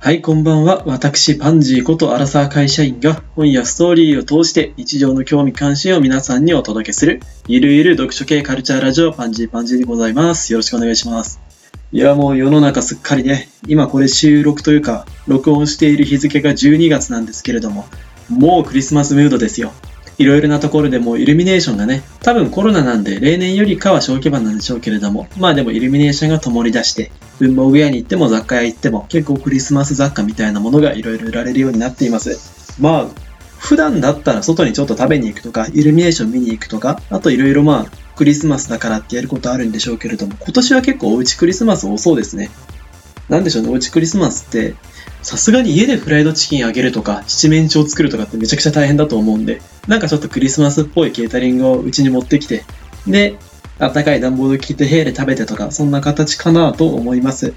はい、こんばんは。私、パンジーことアラサー会社員が本やストーリーを通して日常の興味関心を皆さんにお届けするゆるゆる読書系カルチャーラジオパンジーパンジーでございます。よろしくお願いします。いや、もう世の中すっかりね、今これ収録というか、録音している日付が12月なんですけれども、もうクリスマスムードですよ。いろいろなところでもイルミネーションがね、多分コロナなんで例年よりかは小規模なんでしょうけれども、まあでもイルミネーションが灯り出して、文房具屋に行っても雑貨屋行っても結構クリスマス雑貨みたいなものがいろいろ売られるようになっています。まあ、普段だったら外にちょっと食べに行くとか、イルミネーション見に行くとか、あといろいろまあ、クリスマスだからってやることあるんでしょうけれども、今年は結構おうちクリスマス多そうですね。なんでしょうね、おうちクリスマスって、さすがに家でフライドチキンあげるとか、七面鳥作るとかってめちゃくちゃ大変だと思うんで、なんかちょっとクリスマスっぽいケータリングをうちに持ってきて、で、あったかい暖房で切って部屋で食べてとか、そんな形かなと思います。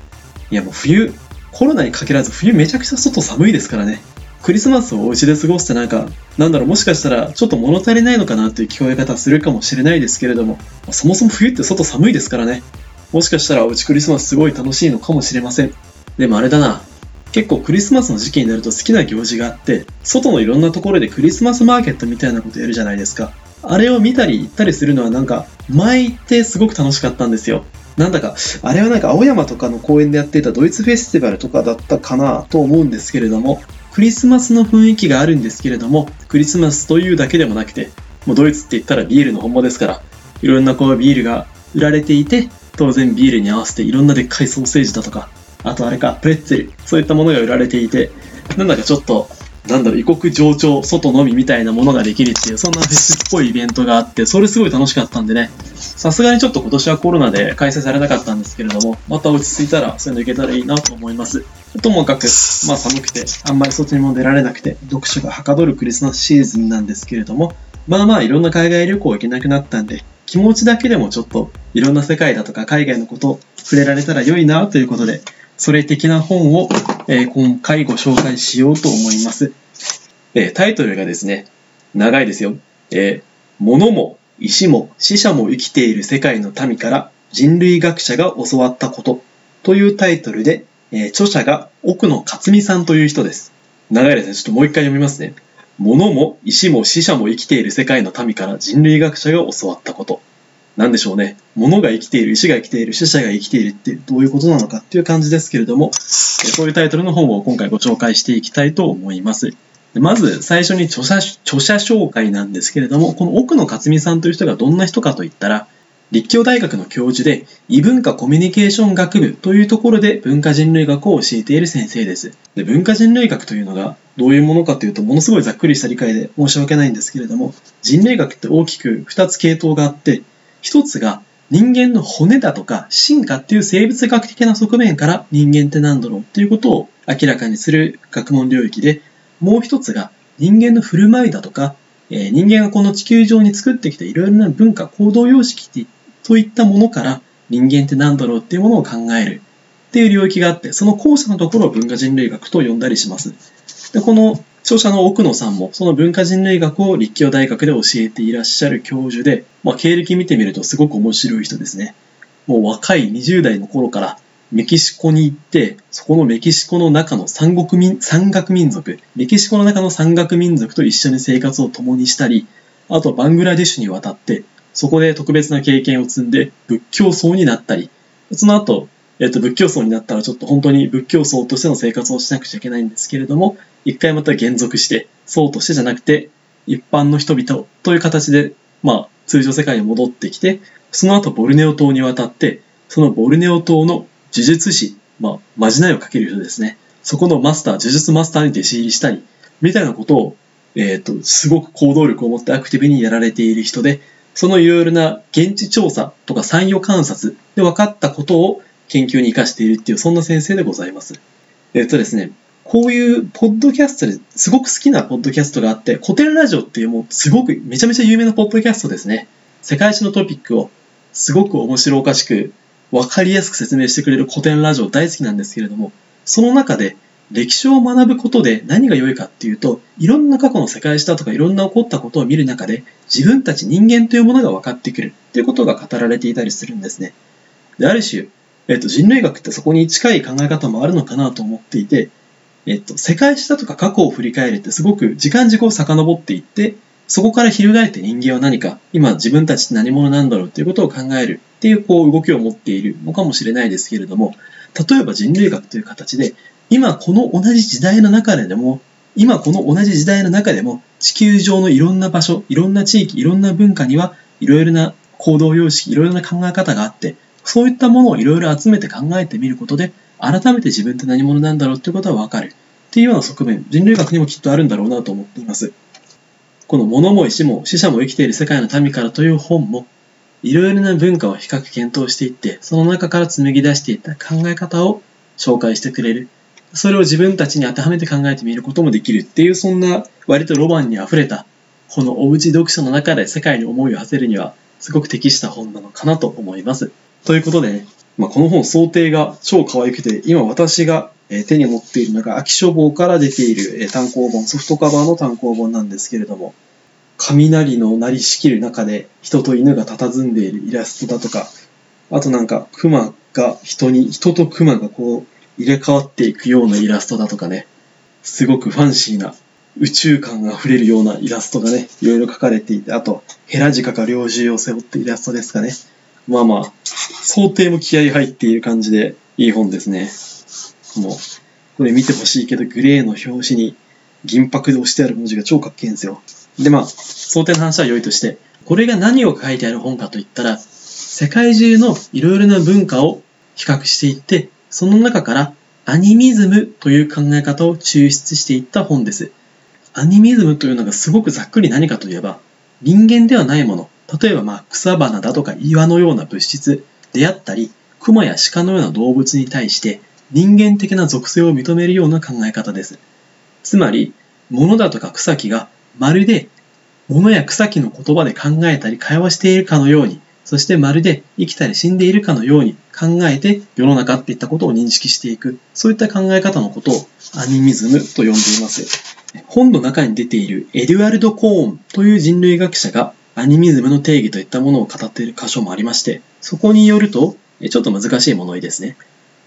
いやもう冬、コロナに限らず冬めちゃくちゃ外寒いですからね。クリスマスをお家で過ごすってなんか、なんだろう、もしかしたらちょっと物足りないのかなっていう聞こえ方するかもしれないですけれども、そもそも冬って外寒いですからね。もしかしたらおうちクリスマスすごい楽しいのかもしれません。でもあれだな。結構クリスマスの時期になると好きな行事があって、外のいろんなところでクリスマスマーケットみたいなことやるじゃないですか。あれを見たり行ったりするのはなんか、前行ってすごく楽しかったんですよ。なんだか、あれはなんか青山とかの公園でやっていたドイツフェスティバルとかだったかなと思うんですけれども、クリスマスの雰囲気があるんですけれども、クリスマスというだけでもなくて、もうドイツって言ったらビールの本場ですから、いろんなこうビールが売られていて、当然ビールに合わせていろんなでっかいソーセージだとか、あとあれか、プレッツェル、そういったものが売られていて、なんだかちょっと、なんだろう、異国情緒、外のみみたいなものができるっていう、そんなフェスっぽいイベントがあって、それすごい楽しかったんでね、さすがにちょっと今年はコロナで開催されなかったんですけれども、また落ち着いたらそういうの行けたらいいなと思います。ともかく、まあ寒くて、あんまり外にも出られなくて、読書がはかどるクリスマスシーズンなんですけれども、まあまあいろんな海外旅行行けなくなったんで、気持ちだけでもちょっといろんな世界だとか海外のこと触れられたら良いなということで、それ的な本を、え今回ご紹介しようと思います。えタイトルがですね、長いですよ。え物も石も死者も生きている世界の民から人類学者が教わったことというタイトルで、え著者が奥野克美さんという人です。長いですね。ちょっともう一回読みますね。物も石も死者も生きている世界の民から人類学者が教わったこと。なんでしょうね。物が生きている、石が生きている、死者が生きているってどういうことなのかっていう感じですけれども、えそういうタイトルの本を今回ご紹介していきたいと思います。まず最初に著者著者紹介なんですけれども、この奥野克美さんという人がどんな人かといったら、立教大学の教授で異文化コミュニケーション学部というところで文化人類学を教えている先生です。で文化人類学というのがどういうものかというとものすごいざっくりした理解で申し訳ないんですけれども人類学って大きく2つ系統があって1つが人間の骨だとか進化っていう生物学的な側面から人間って何だろうっていうことを明らかにする学問領域でもう一つが人間の振る舞いだとか、え人間がこの地球上に作ってきたいろいろな文化行動様式ってといったものから人間って何だろうっていうものを考える。っていう領域があってその後者のところを文化人類学と呼んだりします。でこの著者の奥野さんもその文化人類学を立教大学で教えていらっしゃる教授で、まあ、経歴見てみるとすごく面白い人ですね。もう若い20代の頃からメキシコに行って、そこのメキシコの中の三国民、山岳民族、メキシコの中の山岳民族と一緒に生活を共にしたり、あとバングラデシュに渡って、そこで特別な経験を積んで仏教僧になったり、その後、えっと、仏教僧になったらちょっと本当に仏教僧としての生活をしなくちゃいけないんですけれども、一回また減俗して、僧としてじゃなくて、一般の人々という形で、まあ、通常世界に戻ってきて、その後ボルネオ島に渡って、そのボルネオ島の呪術師、まあ、まじないをかける人ですね。そこのマスター、呪術マスターに弟子入りしたり、みたいなことを、えっ、と、すごく行動力を持ってアクティブにやられている人で、そのいろいろな現地調査とか参与観察で分かったことを研究に生かしているっていう、そんな先生でございます。えっ、とですね、こういうポッドキャストですごく好きなポッドキャストがあって、古典ラジオっていうもうすごくめちゃめちゃ有名なポッドキャストですね。世界史のトピックをすごく面白おかしく分かりやすく説明してくれる古典ラジオ大好きなんですけれども、その中で歴史を学ぶことで何が良いかっていうと、いろんな過去の世界史だとかいろんな起こったことを見る中で、自分たち人間というものが分かってくるっていうことが語られていたりするんですね。で、ある種、えっと、人類学ってそこに近い考え方もあるのかなと思っていて、えっと、世界史だとか過去を振り返るってすごく時間軸を遡っていって、そこから翻って人間は何か、今自分たちって何者なんだろうっていうことを考えるっていうこう動きを持っているのかもしれないですけれども、例えば人類学という形で、今この同じ時代の中でも、今この同じ時代の中でも、地球上のいろんな場所、いろんな地域、いろんな文化には、いろいろな行動様式、いろいろな考え方があって、そういったものをいろいろ集めて考えてみることで、改めて自分って何者なんだろうっていうことはわかる。っていうような側面、人類学にもきっとあるんだろうなと思っています。この物も石も死者も生きている世界の民からという本も、いろいろな文化を比較検討していって、その中から紡ぎ出していった考え方を紹介してくれる。それを自分たちに当てはめて考えてみることもできるっていう、そんな割とロマンに溢れた、このおうち読書の中で世界に思いを馳せるには、すごく適した本なのかなと思います。ということでね、まあ、この本想定が超可愛くて、今私が手に持っているのが秋書房から出ている単行本、ソフトカバーの単行本なんですけれども、雷の鳴りしきる中で人と犬が佇んでいるイラストだとか、あとなんか熊が人に、人と熊がこう入れ替わっていくようなイラストだとかね、すごくファンシーな宇宙感が溢れるようなイラストがね、いろいろ描かれていて、あとヘラジカが猟銃を背負ってイラストですかね。まあまあ、想定も気合入っている感じでいい本ですね。もう、これ見てほしいけど、グレーの表紙に銀箔で押してある文字が超かっけえんですよ。で、まあ、想定の話は良いとして、これが何を書いてある本かといったら、世界中のいろいろな文化を比較していって、その中からアニミズムという考え方を抽出していった本です。アニミズムというのがすごくざっくり何かといえば、人間ではないもの、例えばまあ草花だとか岩のような物質であったり、熊や鹿のような動物に対して人間的な属性を認めるような考え方です。つまり、物だとか草木がまるで物や草木の言葉で考えたり会話しているかのように、そしてまるで生きたり死んでいるかのように考えて世の中っていったことを認識していく、そういった考え方のことをアニミズムと呼んでいます。本の中に出ているエデュアルド・コーンという人類学者がアニミズムの定義といったものを語っている箇所もありまして、そこによると、ちょっと難しい物言いですね。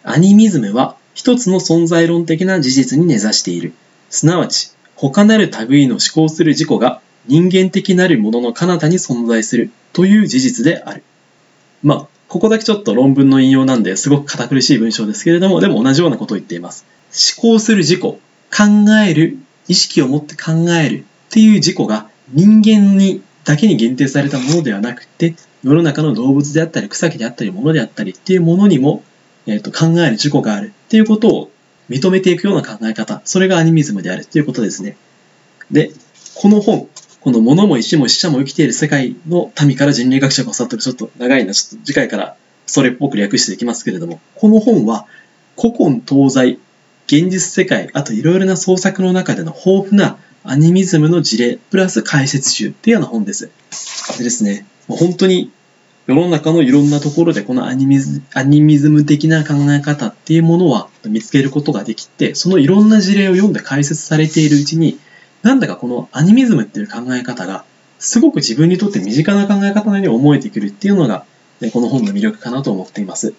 アニミズムは一つの存在論的な事実に根ざしている。すなわち、他なる類の思考する自己が人間的なるものの彼方に存在するという事実である。まあ、ここだけちょっと論文の引用なんですごく堅苦しい文章ですけれども、でも同じようなことを言っています。思考する自己、考える、意識を持って考えるっていう自己が人間にだけに限定されたものではなくて、世の中の動物であったり草木であったり物であったりっていうものにもえーと、考える自己があるっていうことを認めていくような考え方、それがアニミズムであるということですね。で、この本、この物も石も死者も生きている世界の民から人類学者が教わってるちょっと長いな、ちょっと次回からそれっぽく略していきますけれども、この本は古今東西、現実世界、あといろいろな創作の中での豊富なアニミズムの事例、プラス解説集っていうような本です。でですね、本当に世の中のいろんなところでこのアニミズアニミズム的な考え方っていうものは見つけることができて、そのいろんな事例を読んで解説されているうちに、なんだかこのアニミズムっていう考え方が、すごく自分にとって身近な考え方のように思えてくるっていうのが、この本の魅力かなと思っています。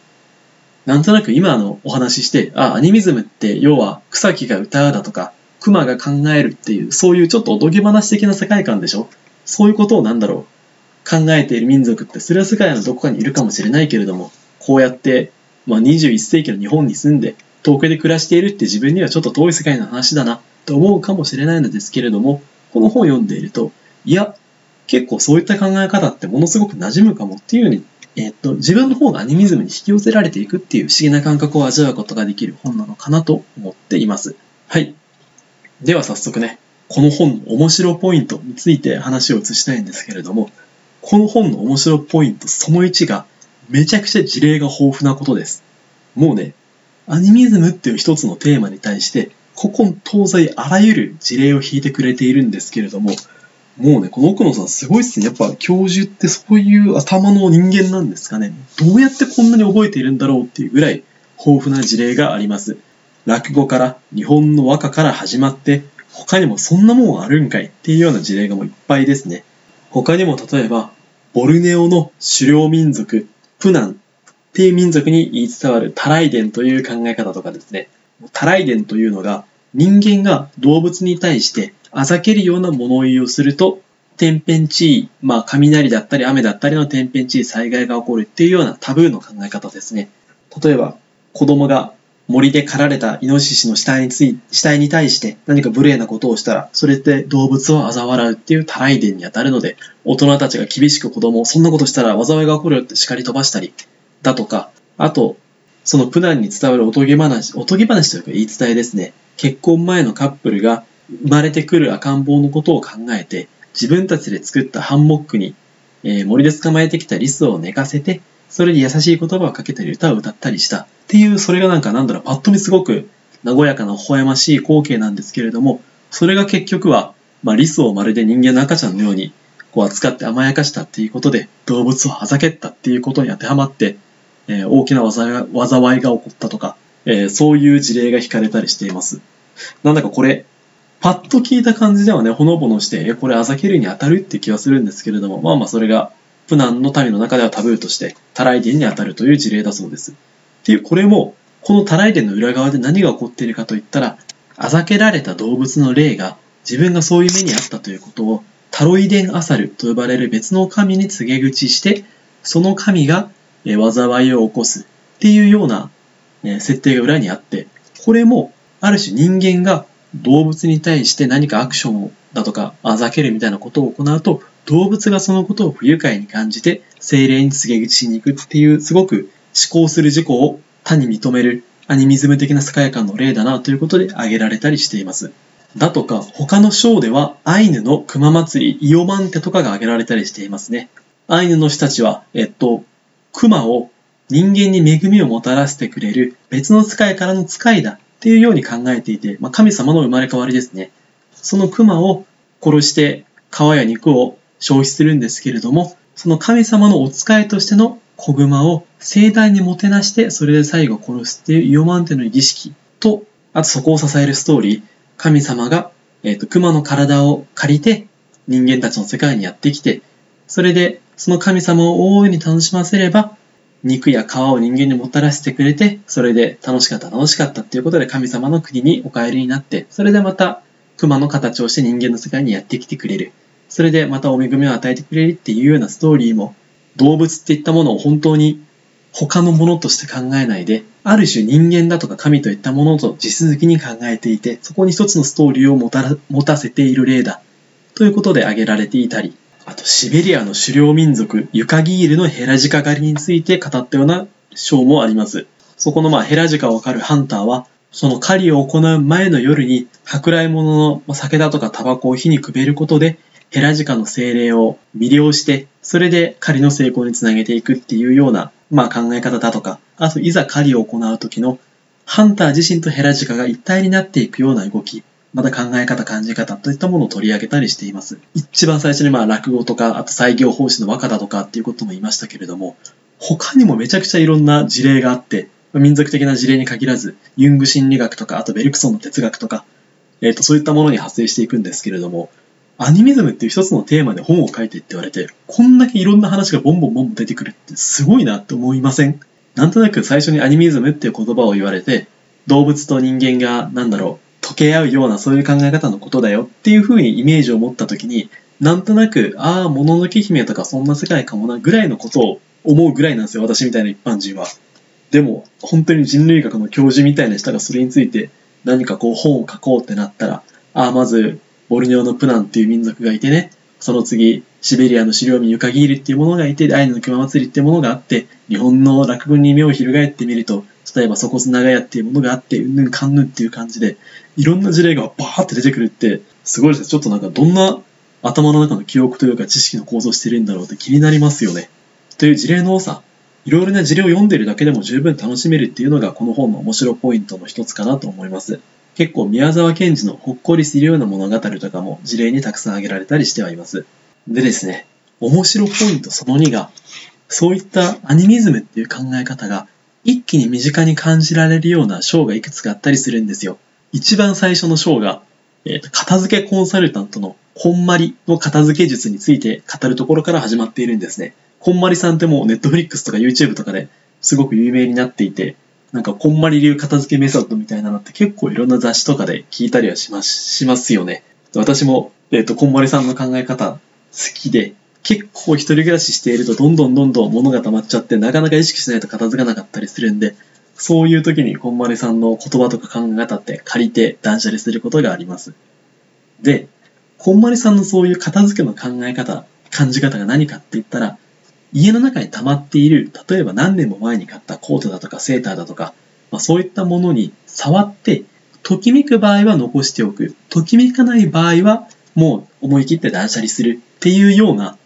なんとなく今のお話しして、あ、アニミズムって要は草木が歌うだとか、熊が考えるっていう、そういうちょっとおとぎ話的な世界観でしょ？そういうことをなんだろう？考えている民族ってそれは世界のどこかにいるかもしれないけれどもこうやって、まあ、21世紀の日本に住んで東京で暮らしているって自分にはちょっと遠い世界の話だなと思うかもしれないのですけれどもこの本を読んでいるといや結構そういった考え方ってものすごく馴染むかもっていうふうに、え、っと自分の方がアニミズムに引き寄せられていくっていう不思議な感覚を味わうことができる本なのかなと思っています。はい。では早速ね、この本の面白ポイントについて話を移したいんですけれども、この本の面白ポイントその1がめちゃくちゃ事例が豊富なことです。もうね、アニミズムっていう一つのテーマに対して古今東西あらゆる事例を引いてくれているんですけれども、もうね、この奥野さんすごいっすね。やっぱ教授ってそういう頭の人間なんですかね。どうやってこんなに覚えているんだろうっていうぐらい豊富な事例があります。落語から日本の和歌から始まって他にもそんなもんあるんかいっていうような事例がもういっぱいですね。他にも例えばボルネオの狩猟民族、プナンっていう民族に言い伝わるタライデンという考え方とかですね。タライデンというのが人間が動物に対してあざけるような物言いをすると、天変地異、まあ雷だったり雨だったりの天変地異災害が起こるっていうようなタブーの考え方ですね。例えば、子供が森で狩られたイノシシの死体につい死体に対して何か無礼なことをしたら、それって動物を嘲笑うっていうタライ伝に当たるので、大人たちが厳しく子供をそんなことしたら災いが起こるって叱り飛ばしたり、だとか、あと、そのプナンに伝わるおとぎ話、おとぎ話というか言い伝えですね。結婚前のカップルが生まれてくる赤ん坊のことを考えて、自分たちで作ったハンモックに、えー、森で捕まえてきたリスを寝かせて、それに優しい言葉をかけたり歌を歌ったりした。っていう、それがなんかなんだろう、パッと見すごく和やかな微笑ましい光景なんですけれども、それが結局は、まあ、リスをまるで人間の赤ちゃんのように、こう扱って甘やかしたっていうことで、動物をあざけったっていうことに当てはまって、えー、大きな災いが起こったとか、えー、そういう事例が引かれたりしています。なんだかこれ、パッと聞いた感じではね、ほのぼのして、え、これあざけるに当たるって気はするんですけれども、まあまあそれが、プナンの民の中ではタブーとして、タライデンに当たるという事例だそうです。っていう、これも、このタライデンの裏側で何が起こっているかといったら、あざけられた動物の霊が自分がそういう目にあったということをタロイデンアサルと呼ばれる別の神に告げ口して、その神がえ災いを起こすっていうようなえ設定が裏にあって、これもある種人間が動物に対して何かアクションをだとかあざけるみたいなことを行うと動物がそのことを不愉快に感じて精霊に告げ口しに行くっていうすごく思考する事故を他に認めるアニミズム的な世界観の例だなということで挙げられたりしています。だとか他の章ではアイヌの熊祭りイオマンテとかが挙げられたりしていますね。アイヌの人たちは、えっと、熊を人間に恵みをもたらしてくれる別の使いからの使いだっていうように考えていて、まあ、神様の生まれ変わりですね。その熊を殺して皮や肉を消費するんですけれども、その神様のお使いとしての子熊を盛大にもてなして、それで最後殺すっていうイオマンテの儀式と、あとそこを支えるストーリー、神様が、えっ、ー、と、熊の体を借りて人間たちの世界にやってきて、それでその神様を大いに楽しませれば、肉や皮を人間にもたらしてくれて、それで楽しかった楽しかったっていうことで神様の国にお帰りになって、それでまた熊の形をして人間の世界にやってきてくれる。それでまたお恵みを与えてくれるっていうようなストーリーも、動物っていったものを本当に他のものとして考えないで、ある種人間だとか神といったものと地続きに考えていて、そこに一つのストーリーを持た持たせている例だ。ということで挙げられていたり、シベリアの狩猟民族、ユカギールのヘラジカ狩りについて語ったような章もあります。そこのまあヘラジカを狩るハンターは、その狩りを行う前の夜に、舶来物の酒だとかタバコを火にくべることで、ヘラジカの精霊を魅了して、それで狩りの成功につなげていくっていうような、まあ考え方だとか、あといざ狩りを行う時の、ハンター自身とヘラジカが一体になっていくような動き、また考え方、感じ方といったものを取り上げたりしています。一番最初にまあ落語とか、あと採業奉仕の和歌だとかっていうことも言いましたけれども、他にもめちゃくちゃいろんな事例があって、民族的な事例に限らず、ユング心理学とか、あとベルクソンの哲学とか、えっ、ー、と、そういったものに派生していくんですけれども、アニミズムっていう一つのテーマで本を書いてって言われて、こんだけいろんな話がボンボンボンボン出てくるってすごいなって思いません？なんとなく最初にアニミズムっていう言葉を言われて、動物と人間が、なんだろう、溶け合うようなそういう考え方のことだよっていうふうにイメージを持った時になんとなくああもののけ姫とかそんな世界かもなぐらいのことを思うぐらいなんですよ私みたいな一般人は。でも本当に人類学の教授みたいな人がそれについて何かこう本を書こうってなったらああまずボルネオのプナンっていう民族がいてねその次シベリアの狩猟民ユカギールっていうものがいてアイヌの熊祭りっていうものがあって日本の落文に目を翻ってみると例えばそこつ長屋っていうものがあって、うんぬんかんぬんっていう感じで、いろんな事例がバーって出てくるって、すごいですね。ちょっとなんかどんな頭の中の記憶というか知識の構造してるんだろうって気になりますよね。という事例の多さ、いろいろな事例を読んでるだけでも十分楽しめるっていうのがこの本の面白ポイントの一つかなと思います。結構宮沢賢治のほっこりするような物語とかも事例にたくさん挙げられたりしてはいます。でですね、面白ポイントその2が、そういったアニミズムっていう考え方が一気に身近に感じられるような章がいくつかあったりするんですよ。一番最初の章が、えー、と片付けコンサルタントのこんまりの片付け術について語るところから始まっているんですね。こんまりさんってもうネットフリックスとか YouTube とかですごく有名になっていて、なんかこんまり流片付けメソッドみたいなのって結構いろんな雑誌とかで聞いたりはしますしますよね。私も、えっ、ー、と、こんまりさんの考え方好きで、結構一人暮らししているとどんどんどんどん物が溜まっちゃってなかなか意識しないと片付かなかったりするんで、そういう時にこんまりさんの言葉とか考え方って借りて断捨離することがあります。で、こんまりさんのそういう片付けの考え方、感じ方が何かって言ったら、家の中に溜まっている、例えば何年も前に買ったコートだとかセーターだとか、まあ、そういったものに触って、ときめく場合は残しておく。ときめかない場合は、もう思い切って断捨離するっていうような、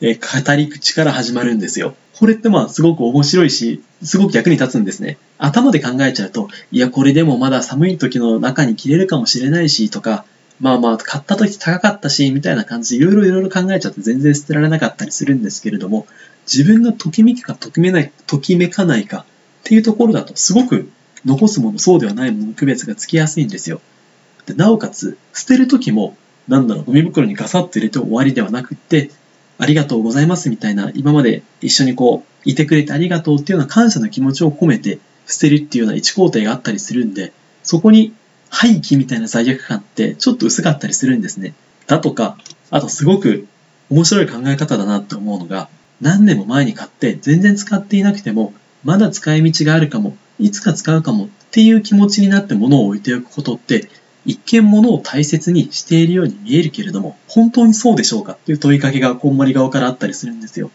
え語り口から始まるんですよ。これってまあすごく面白いし、すごく役に立つんですね。頭で考えちゃうと、いやこれでもまだ寒い時の中に着れるかもしれないしとか、まあまあ買った時高かったし、みたいな感じでいろいろいろいろ考えちゃって全然捨てられなかったりするんですけれども、自分がときめくかときめない、ときめかないかっていうところだと、すごく残すもの、そうではないもの区別がつきやすいんですよ。でなおかつ、捨てるときも、なんだろう、ゴミ袋にガサッと入れて終わりではなくって、ありがとうございますみたいな、今まで一緒にこう、いてくれてありがとうっていうような感謝の気持ちを込めて捨てるっていうような一工程があったりするんで、そこに廃棄みたいな罪悪感ってちょっと薄かったりするんですね。だとか、あとすごく面白い考え方だなって思うのが、何年も前に買って全然使っていなくても、まだ使い道があるかも、いつか使うかもっていう気持ちになって物を置いておくことって、一見物を大切にしているように見えるけれども、本当にそうでしょうかっていう問いかけがこんまり側からあったりするんですよ。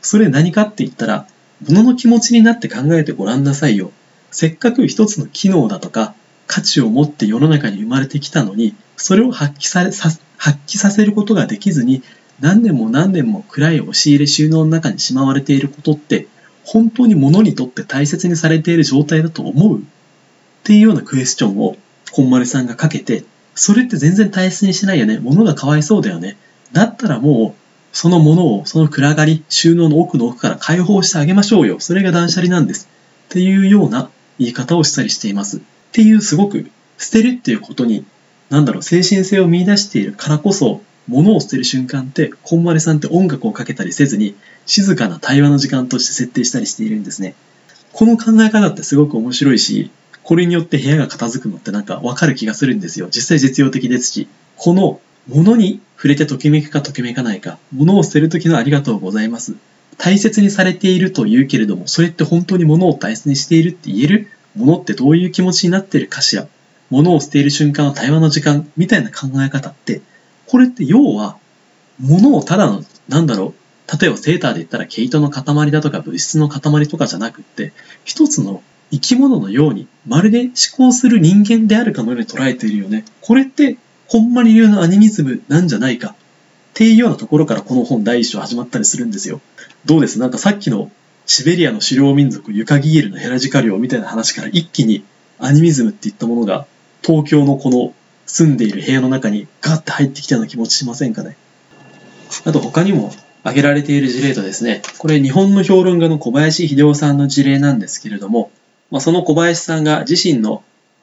それ何かって言ったら、物の気持ちになって考えてごらんなさいよ。せっかく一つの機能だとか、価値を持って世の中に生まれてきたのに、それを発揮されさ発揮させることができずに、何年も何年も暗い押し入れ収納の中にしまわれていることって、本当に物にとって大切にされている状態だと思うっていうようなクエスチョンを、こんまりさんがかけて、それって全然大切にしないよね。物がかわいそうだよね。だったらもう、そのものを、その暗がり、収納の奥の奥から解放してあげましょうよ。それが断捨離なんです。っていうような言い方をしたりしています。っていうすごく、捨てるっていうことに、なんだろう、精神性を見出しているからこそ、物を捨てる瞬間って、こんまりさんって音楽をかけたりせずに、静かな対話の時間として設定したりしているんですね。この考え方ってすごく面白いし、これによって部屋が片付くのってなんかわかる気がするんですよ。実際実用的ですし、この物に触れてときめくかときめかないか、物を捨てる時のありがとうございます。大切にされていると言うけれども、それって本当に物を大切にしているって言える物ってどういう気持ちになってるかしら。物を捨てる瞬間の対話の時間みたいな考え方って、これって要は、物をただの、なんだろう、例えばセーターで言ったら毛糸の塊だとか物質の塊とかじゃなくって、一つの生き物のように、まるで思考する人間であるかのように捉えているよね。これって、ほんまに流のアニミズムなんじゃないか。っていうようなところからこの本第一章始まったりするんですよ。どうです？なんかさっきのシベリアの狩猟民族ユカギエルのヘラジカ猟みたいな話から一気にアニミズムっていったものが東京のこの住んでいる部屋の中にガッて入ってきたような気持ちしませんかね。あと他にも挙げられている事例とですね、これ日本の評論家の小林秀夫さんの事例なんですけれども、まあ、その小林さんが自身の、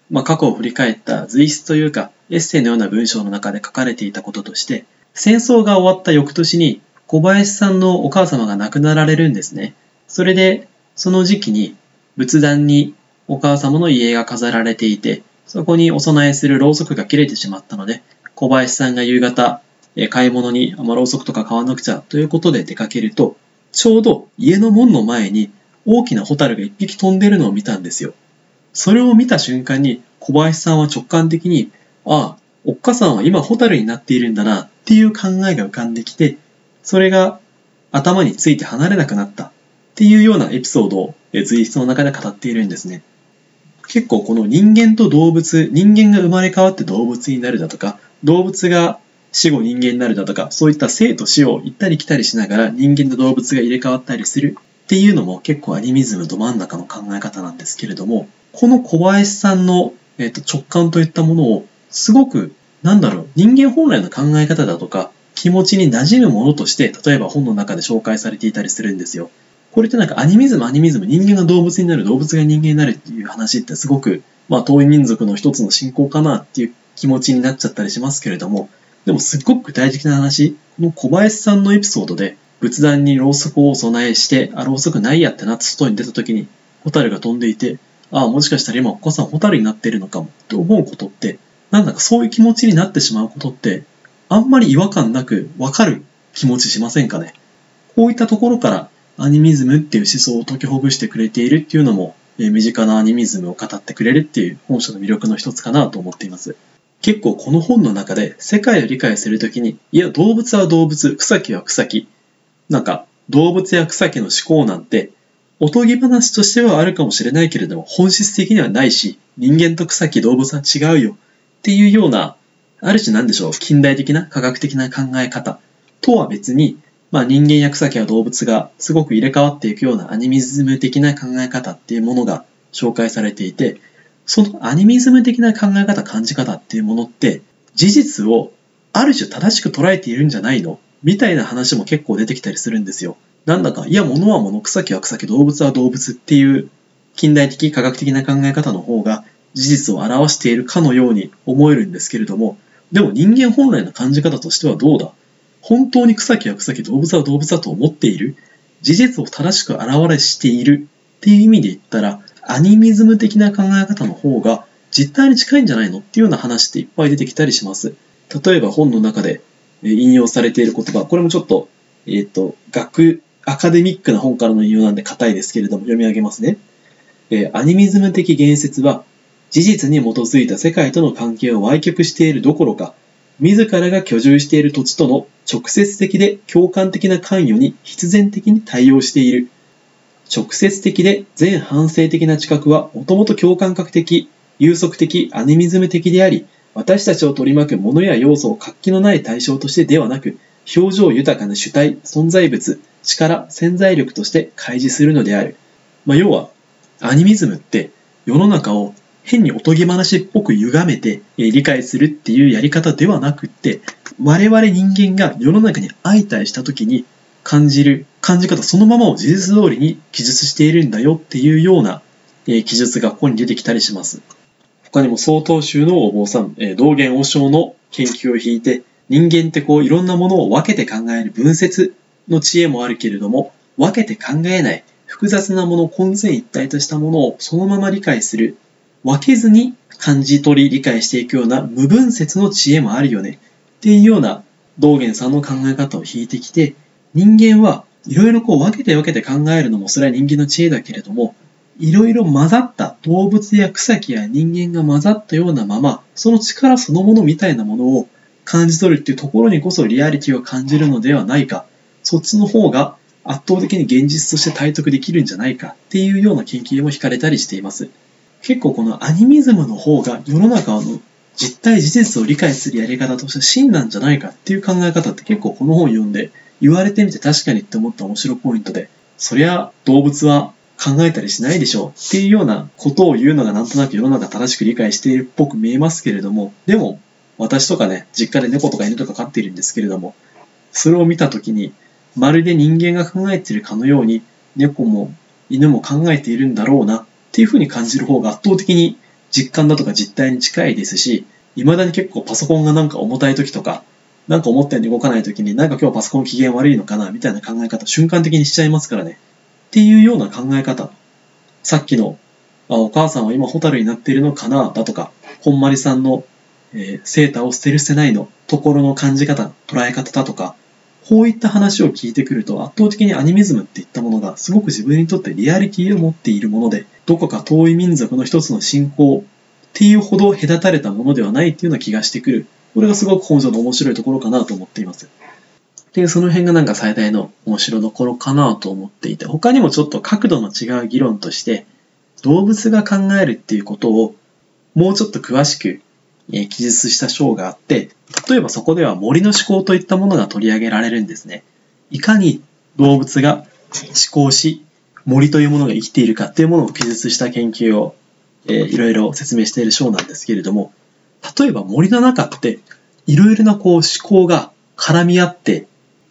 まあ、過去を振り返った随筆というかエッセイのような文章の中で書かれていたこととして、戦争が終わった翌年に小林さんのお母様が亡くなられるんですね。それで、その時期に仏壇にお母様の家が飾られていて、そこにお供えするろうそくが切れてしまったので、小林さんが夕方、買い物に、まあ、ろうそくとか買わなくちゃということで出かけると、ちょうど家の門の前に大きなホタルが一匹飛んでるのを見たんですよ。それを見た瞬間に小林さんは直感的に、ああ、おっかさんは今ホタルになっているんだなっていう考えが浮かんできて、それが頭について離れなくなったっていうようなエピソードを随筆の中で語っているんですね。結構この人間と動物、人間が生まれ変わって動物になるだとか、動物が死後人間になるだとか、そういった生と死を行ったり来たりしながら人間と動物が入れ替わったりするっていうのも結構アニミズムど真ん中の考え方なんですけれども、この小林さんの、えー、と直感といったものをすごく、なんだろう、人間本来の考え方だとか、気持ちに馴染むものとして、例えば本の中で紹介されていたりするんですよ。これってなんかアニミズムアニミズム人間が動物になる動物が人間になるっていう話ってすごくまあ遠い民族の一つの信仰かなっていう気持ちになっちゃったりしますけれどもでもすっごく具体的な話この小林さんのエピソードで仏壇にろうそくを備えしてあろうそくないやってなって外に出た時にホタルが飛んでいてああ、もしかしたら今お子さんホタルになってるのかもって思うことって、なんだかそういう気持ちになってしまうことって、あんまり違和感なくわかる気持ちしませんかね？こういったところからアニミズムっていう思想を解きほぐしてくれているっていうのも、え身近なアニミズムを語ってくれるっていう本書の魅力の一つかなと思っています。結構この本の中で世界を理解するときに、いや動物は動物、草木は草木。なんか動物や草木の思考なんて、おとぎ話としてはあるかもしれないけれども、本質的にはないし、人間と草木動物は違うよ。っていうような、ある種なんでしょう、近代的な科学的な考え方。とは別に、まあ、人間や草木や動物がすごく入れ替わっていくようなアニミズム的な考え方っていうものが紹介されていて、そのアニミズム的な考え方、感じ方っていうものって、事実をある種正しく捉えているんじゃないの？みたいな話も結構出てきたりするんですよ。なんだか、いや、物は物、草木は草木、動物は動物っていう近代的科学的な考え方の方が事実を表しているかのように思えるんですけれども、でも人間本来の感じ方としてはどうだ？本当に草木は草木、動物は動物だと思っている？事実を正しく表している？っていう意味で言ったら、アニミズム的な考え方の方が実態に近いんじゃないの？っていうような話っていっぱい出てきたりします。例えば本の中で引用されている言葉、これもちょっと、えっ、ー、と、学、アカデミックな本からの引用なんで硬いですけれども読み上げますね。えー、アニミズム的言説は事実に基づいた世界との関係を歪曲しているどころか、自らが居住している土地との直接的で共感的な関与に必然的に対応している。直接的で全反省的な知覚はもともと共感覚的、有則的、アニミズム的であり、私たちを取り巻くものや要素を活気のない対象としてではなく、表情豊かな主体、存在物、力、潜在力として開示するのである。まあ、要は、アニミズムって世の中を変におとぎ話っぽく歪めて、理解するっていうやり方ではなくって、我々人間が世の中に相対した時に感じる感じ方そのままを事実通りに記述しているんだよっていうような、記述がここに出てきたりします。他にも曹洞宗のお坊さん、え道元和尚の研究を引いて、人間ってこういろんなものを分けて考える分節の知恵もあるけれども、分けて考えない複雑なもの、混然一体としたものをそのまま理解する分けずに感じ取り理解していくような無分節の知恵もあるよねっていうような道元さんの考え方を引いてきて人間はいろいろこう分けて分けて考えるのもそれは人間の知恵だけれどもいろいろ混ざった動物や草木や人間が混ざったようなままその力そのものみたいなものを感じ取るっていうところにこそリアリティを感じるのではないかそっちの方が圧倒的に現実として体得できるんじゃないかっていうような研究も惹かれたりしています。結構このアニミズムの方が世の中の実体事実を理解するやり方として真なんじゃないかっていう考え方って結構この本読んで言われてみて確かにって思った面白いポイントで、そりゃ動物は考えたりしないでしょうっていうようなことを言うのがなんとなく世の中正しく理解しているっぽく見えますけれども、でも私とかね、実家で猫とか犬とか飼っているんですけれども、それを見た時に、まるで人間が考えているかのように、猫も犬も考えているんだろうなっていうふうに感じる方が圧倒的に実感だとか実態に近いですし、未だに結構パソコンがなんか重たい時とか、なんか思ったように動かない時に、なんか今日パソコン機嫌悪いのかなみたいな考え方、瞬間的にしちゃいますからね。っていうような考え方。さっきの、あお母さんは今ホタルになっているのかな？だとか、こんまりさんの、えー、セーターを捨てる捨てないのところの感じ方、捉え方だとか、こういった話を聞いてくると圧倒的にアニミズムっていったものがすごく自分にとってリアリティを持っているもので、どこか遠い民族の一つの信仰っていうほど隔たれたものではないっていうような気がしてくる。これがすごく本書の面白いところかなと思っています。で、その辺がなんか最大の面白どころかなと思っていて、他にもちょっと角度の違う議論として、動物が考えるっていうことをもうちょっと詳しく記述した章があって、例えばそこでは森の思考といったものが取り上げられるんですね。いかに動物が思考し、森というものが生きているかっていうものを記述した研究を、え、いろいろ説明している章なんですけれども、例えば森の中っていろいろなこう思考が絡み合って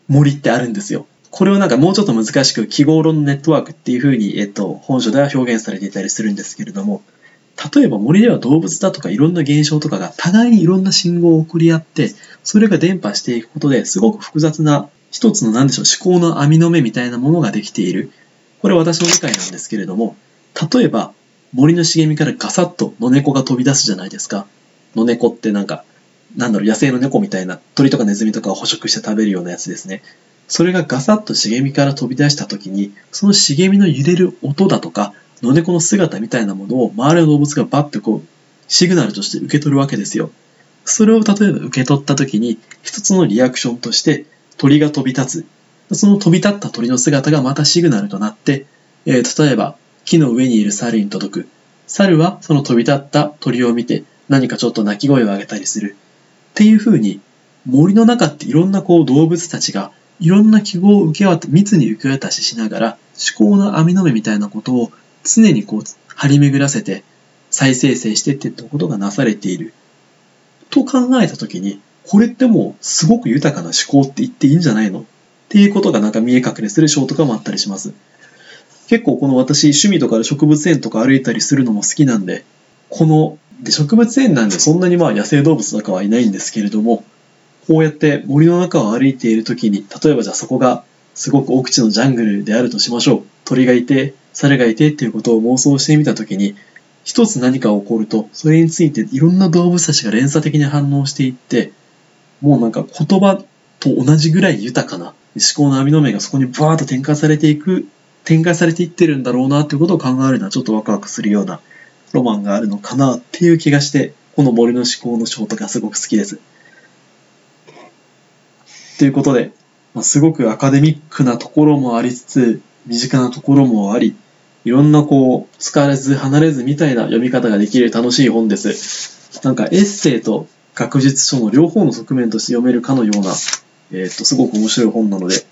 森ってあるんですよ。これをなんかもうちょっと難しく記号論ネットワークっていうふうに、えっと、本書では表現されていたりするんですけれども、例えば森では動物だとかいろんな現象とかが互いにいろんな信号を送り合って、それが伝播していくことですごく複雑な一つの何でしょう思考の網の目みたいなものができている。これ私の理解なんですけれども、例えば森の茂みからガサッと野猫が飛び出すじゃないですか。野猫ってなんか、なんだろう、野生の猫みたいな鳥とかネズミとかを捕食して食べるようなやつですね。それがガサッと茂みから飛び出した時に、その茂みの揺れる音だとか、野猫の姿みたいなものを周りの動物がバッとこう、シグナルとして受け取るわけですよ。それを例えば受け取った時に、一つのリアクションとして鳥が飛び立つ。その飛び立った鳥の姿がまたシグナルとなって、えー、例えば木の上にいる猿に届く。猿はその飛び立った鳥を見て何かちょっと鳴き声を上げたりする。っていう風に森の中っていろんなこう動物たちがいろんな記号を受け渡密に受け渡ししながら思考の網の目みたいなことを常にこう張り巡らせて再生成してってったことがなされている。と考えたときに、これってもうすごく豊かな思考って言っていいんじゃないの？っていうことがなんか見え隠れする章とかもあったりします。結構この私趣味とかで植物園とか歩いたりするのも好きなんで、この、で植物園なんでそんなにまあ野生動物とかはいないんですけれども、こうやって森の中を歩いている時に、例えばじゃあそこがすごく奥地のジャングルであるとしましょう。鳥がいて、猿がいてっていうことを妄想してみた時に、一つ何か起こると、それについていろんな動物たちが連鎖的に反応していって、もうなんか言葉と同じぐらい豊かな思考の網の目がそこにバーッと展開されていく、展開されていってるんだろうなっていうことを考えるのはちょっとワクワクするようなロマンがあるのかなっていう気がして、この森の思考の章とかすごく好きです。ということで、ま、すごくアカデミックなところもありつつ、身近なところもあり、いろんなこう、疲れず離れずみたいな読み方ができる楽しい本です。なんかエッセイと学術書の両方の側面として読めるかのような、えっ、と、すごく面白い本なので、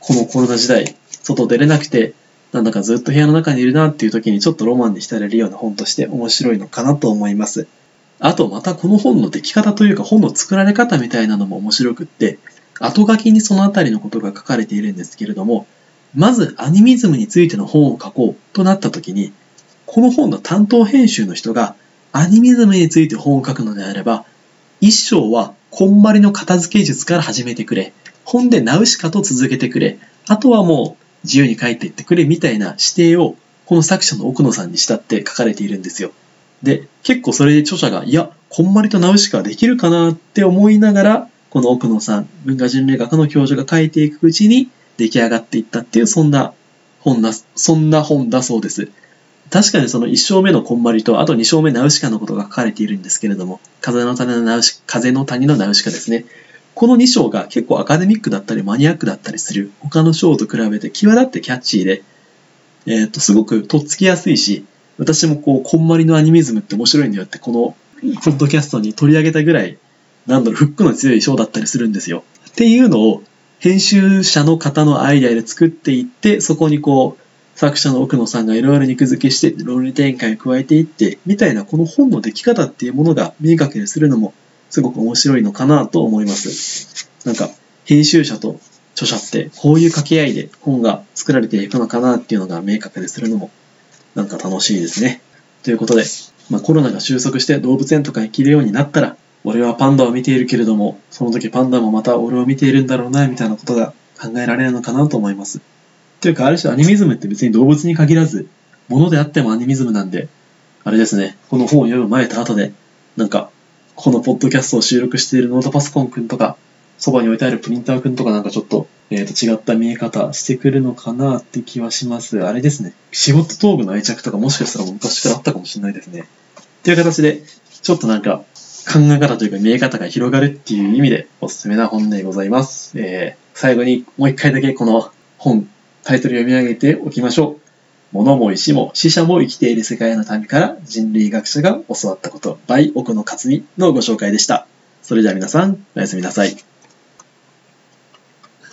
このコロナ時代、外出れなくて、なんだかずっと部屋の中にいるなっていう時にちょっとロマンに浸れるような本として面白いのかなと思います。あとまたこの本の出来方というか本の作られ方みたいなのも面白くって、後書きにそのあたりのことが書かれているんですけれども、まずアニミズムについての本を書こうとなった時に、この本の担当編集の人がアニミズムについて本を書くのであれば、一章はこんまりの片付け術から始めてくれ。本でナウシカと続けてくれ。あとはもう自由に書いていってくれみたいな指定をこの作者の奥野さんにしたって書かれているんですよ。で、結構それで著者が、いや、こんまりとナウシカできるかなって思いながら、この奥野さん、文化人類学の教授が書いていくうちに出来上がっていったっていう、そんな本な、そんな本だそうです。確かにその1章目のこんまりと、あと2章目ナウシカのことが書かれているんですけれども、風の谷のナウシ風の谷のナウシカですね。この2章が結構アカデミックだったりマニアックだったりする他の章と比べて際立ってキャッチーで、えっ、と、すごくとっつきやすいし、私もこう、こんまりのアニミズムって面白いんだよって、この、ポッドキャストに取り上げたぐらい、なんだろう、フックの強い章だったりするんですよ。っていうのを、編集者の方のアイデアで作っていって、そこにこう、作者の奥野さんがいろいろ肉付けして論理展開を加えていってみたいなこの本の出来方っていうものが見えかけするのもすごく面白いのかなと思います。なんか編集者と著者ってこういう掛け合いで本が作られていくのかなっていうのが明確でするのもなんか楽しいですね。ということで、まあ、コロナが収束して動物園とか行けるようになったら俺はパンダを見ているけれどもその時パンダもまた俺を見ているんだろうなみたいなことが考えられるのかなと思います。というか、ある種アニミズムって別に動物に限らず、物であってもアニミズムなんで、あれですね、この本を読む前と後で、なんか、このポッドキャストを収録しているノートパソコンくんとか、そばに置いてあるプリンターくんとかなんかちょっと、えっ、ー、と違った見え方してくるのかなって気はします。あれですね。仕事道具の愛着とかもしかしたら昔からあったかもしれないですね。という形で、ちょっとなんか、考え方というか見え方が広がるっていう意味でおすすめな本でございます。えー、最後にもう一回だけこの本タイトル読み上げておきましょう。物も石も死者も生きている世界の民から人類学者が教わったこと、by 奥野克美のご紹介でした。それでは皆さん、おやすみなさい。